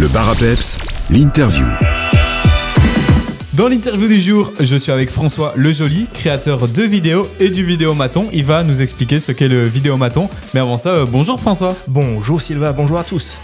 Le bar à peps, l'interview. Dans l'interview du jour, je suis avec François Lejoli, créateur de vidéos et du vidéomaton. Il va nous expliquer ce qu'est le vidéomaton. Mais avant ça, euh, bonjour François. Bonjour Sylvain, bonjour à tous.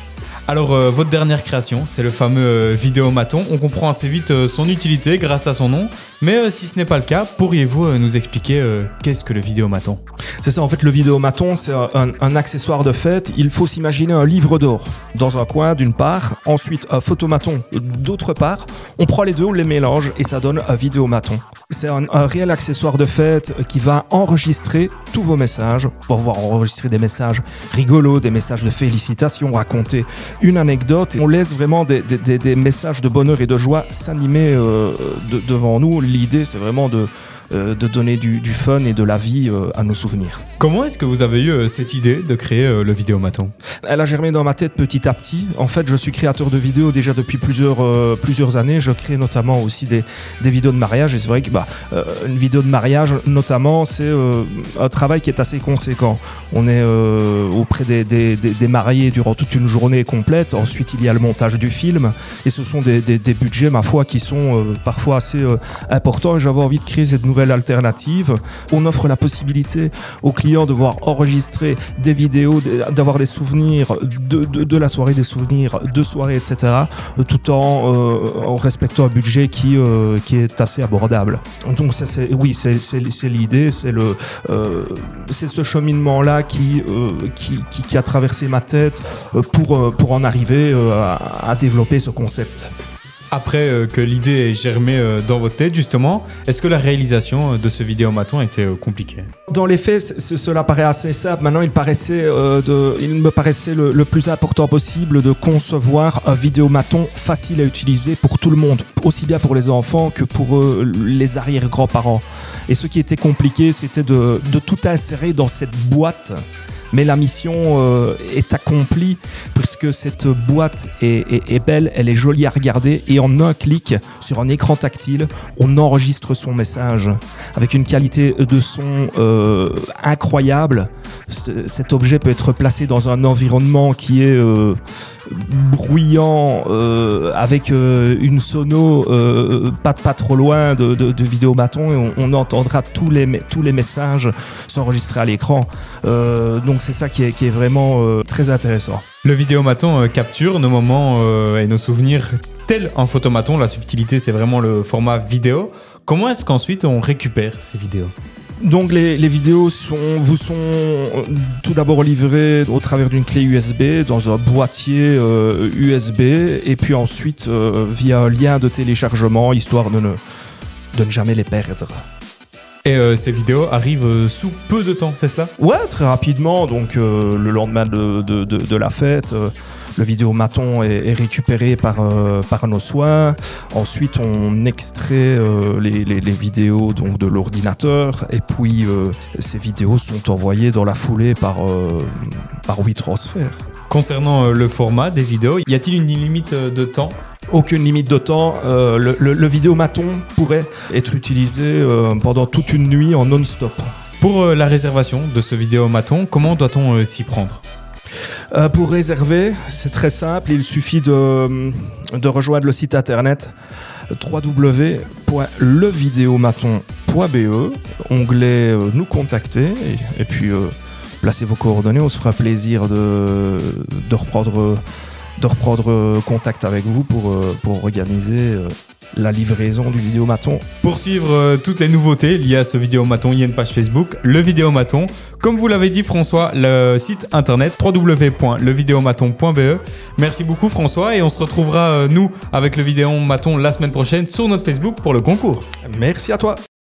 Alors, euh, votre dernière création, c'est le fameux euh, vidéomaton. On comprend assez vite euh, son utilité grâce à son nom. Mais euh, si ce n'est pas le cas, pourriez-vous nous expliquer qu'est-ce que le vidéomaton C'est ça, en fait, le vidéomaton, c'est un, accessoire de fête. Il faut s'imaginer un livre d'or dans un coin, d'une part, ensuite un photomaton d'autre part. On prend les deux, on les mélange et ça donne un vidéomaton. C'est un réel accessoire de fête qui va enregistrer tous vos messages, pour pouvoir enregistrer des messages rigolos, des messages de félicitations, raconter une anecdote. On laisse vraiment des, des- messages de bonheur et de joie s'animer euh, de- devant nous. L'idée, c'est vraiment de, de donner du, du fun et de la vie euh, à nos souvenirs. Comment est-ce que vous avez eu euh, cette idée de créer euh, le vidéomaton Elle a germé dans ma tête petit à petit. En fait, je suis créateur de vidéos déjà depuis plusieurs, euh, plusieurs années. Je crée notamment aussi des, des vidéos de mariage. Et c'est vrai que bah, euh, une vidéo de mariage, notamment, c'est euh, un travail qui est assez conséquent. On est euh, auprès des, des- des- mariés durant toute une journée complète. Ensuite, il y a le montage du film. Et ce sont des, budgets, ma foi, qui sont euh, parfois assez euh, importants. Et j'avais envie de créer cette nouvelle alternative. On offre la possibilité aux clients de voir enregistrer des vidéos, d'avoir des souvenirs de, la soirée, des souvenirs de soirée, etc. Tout en, euh, en respectant un budget qui, euh, qui est assez abordable. Donc ça, c'est, oui, c'est, l'idée, c'est, le, euh, c'est ce cheminement-là qui, qui, a traversé ma tête pour, en arriver à développer ce concept. Après euh, que l'idée ait germé euh, dans votre tête, justement, est-ce que la réalisation euh, de ce vidéomaton était compliquée? Dans les faits, cela paraît assez simple. Maintenant, il, il me paraissait le, plus important possible de concevoir un vidéomaton facile à utiliser pour tout le monde, aussi bien pour les enfants que pour les arrière-grands-parents. Et ce qui était compliqué, c'était de tout insérer dans cette boîte. Mais la mission euh, est accomplie puisque cette boîte est, belle, elle est jolie à regarder et en un clic sur un écran tactile, on enregistre son message avec une qualité de son euh, incroyable. Cet objet peut être placé dans un environnement qui est euh, bruyant, euh, avec euh, une sono euh, pas, pas trop loin de, de, de Vidéomaton et on, entendra tous les, tous les messages s'enregistrer à l'écran. Donc c'est ça qui est, qui est vraiment très intéressant. Le vidéomaton capture nos moments et nos souvenirs tel un photomaton. La subtilité, c'est vraiment le format vidéo. Comment est-ce qu'ensuite on récupère ces vidéos? Donc les, vidéos vous sont euh, tout d'abord livrées au travers d'une clé USB dans un boîtier euh, USB et puis ensuite euh, via un lien de téléchargement histoire de ne jamais les perdre. Et euh, ces vidéos arrivent euh, sous peu de temps, c'est cela? Ouais, très rapidement, donc euh, le lendemain de, de, de- de la fête, euh, le vidéomaton est, est récupéré par, par nos soins. Ensuite, on extrait les, les- les vidéos donc, de l'ordinateur et puis ces vidéos sont envoyées dans la foulée par, par WeTransfer. Concernant le format des vidéos, y a-t-il une limite de temps? Aucune limite de temps, euh, le, le, le vidéomaton pourrait être utilisé euh, pendant toute une nuit en non-stop. Pour euh, la réservation de ce vidéomaton, comment doit-on s'y prendre? Euh, pour réserver, c'est très simple, il suffit de, de rejoindre le site internet www.levideomaton.be, onglet euh, Nous contacter, et, et puis euh, placez vos coordonnées, on se fera plaisir de, de reprendre, de reprendre euh, contact avec vous pour, euh, pour organiser euh, la livraison du vidéomaton. Pour suivre euh, toutes les nouveautés liées à ce vidéomaton, il y a une page Facebook, le vidéomaton. Comme vous l'avez dit François, le site internet www.levideomaton.be. Merci beaucoup François et on se retrouvera euh, nous avec le vidéomaton la semaine prochaine sur notre Facebook pour le concours. Merci à toi